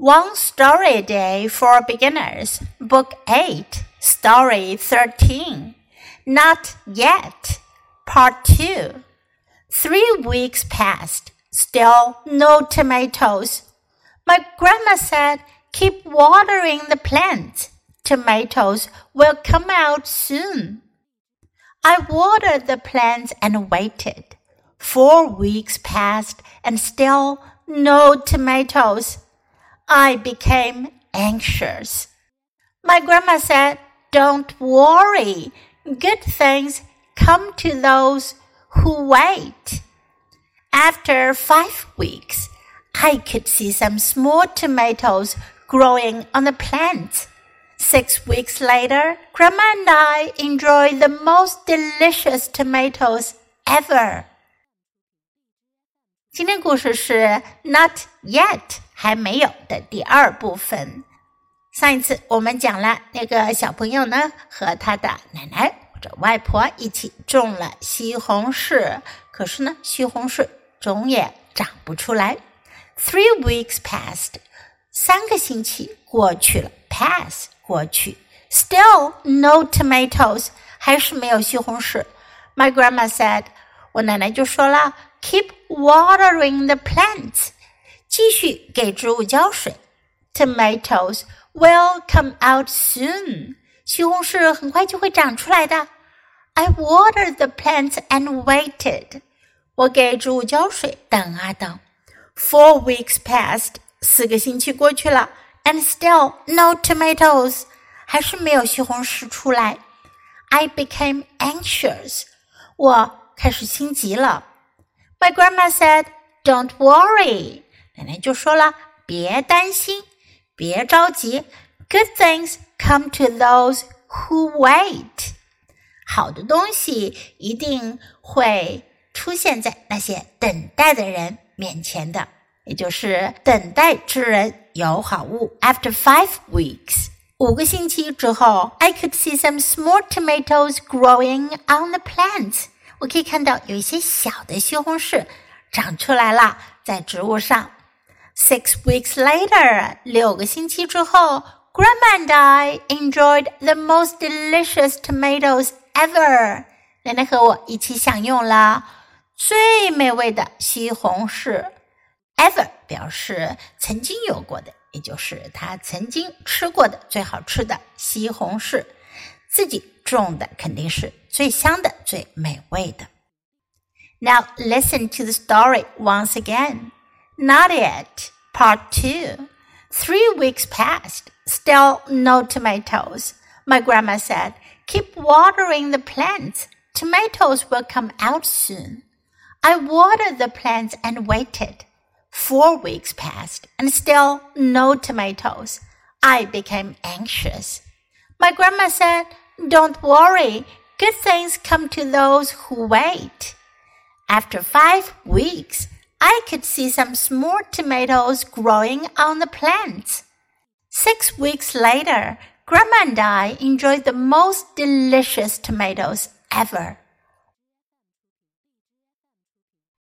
One Story Day for Beginners, Book 8, Story 13. Not Yet, Part 2. Three weeks passed, still no tomatoes. My grandma said, Keep watering the plants. Tomatoes will come out soon. I watered the plants and waited. Four weeks passed and still no tomatoes. I became anxious. My grandma said, Don't worry. Good things come to those who wait. After five weeks, I could see some small tomatoes growing on the plant. Six weeks later, Grandma and I enjoyed the most delicious tomatoes ever. 今天故事是 Not Yet 还没有的第二部分。上一次我们讲了那个小朋友呢和他的奶奶或者外婆一起种了西红柿，可是呢西红柿总也长不出来。Three weeks passed，三个星期过去了，pass 过去，still no tomatoes，还是没有西红柿。My grandma said，我奶奶就说了。Keep watering the plants，继续给植物浇水。Tomatoes will come out soon，西红柿很快就会长出来的。I watered the plants and waited，我给植物浇水，等啊等。Four weeks passed，四个星期过去了，and still no tomatoes，还是没有西红柿出来。I became anxious，我 ”开始心急了。my grandma said, "Don't worry." 奶奶就说了，别担心，别着急。Good things come to those who wait. 好的东西一定会出现在那些等待的人面前的，也就是等待之人有好物。After five weeks，五个星期之后，I could see some small tomatoes growing on the plants. 我可以看到有一些小的西红柿长出来了，在植物上。Six weeks later，六个星期之后，Grandma and I enjoyed the most delicious tomatoes ever。奶奶和我一起享用了最美味的西红柿。Ever 表示曾经有过的，也就是他曾经吃过的最好吃的西红柿。自己种的肯定是最香的、最美味的。Now listen to the story once again. Not yet. Part 2. Three weeks passed. Still no tomatoes. My grandma said, keep watering the plants. Tomatoes will come out soon. I watered the plants and waited. Four weeks passed and still no tomatoes. I became anxious. My grandma said, don't worry, good things come to those who wait. After five weeks, I could see some small tomatoes growing on the plants. Six weeks later, Grandma and I enjoyed the most delicious tomatoes ever.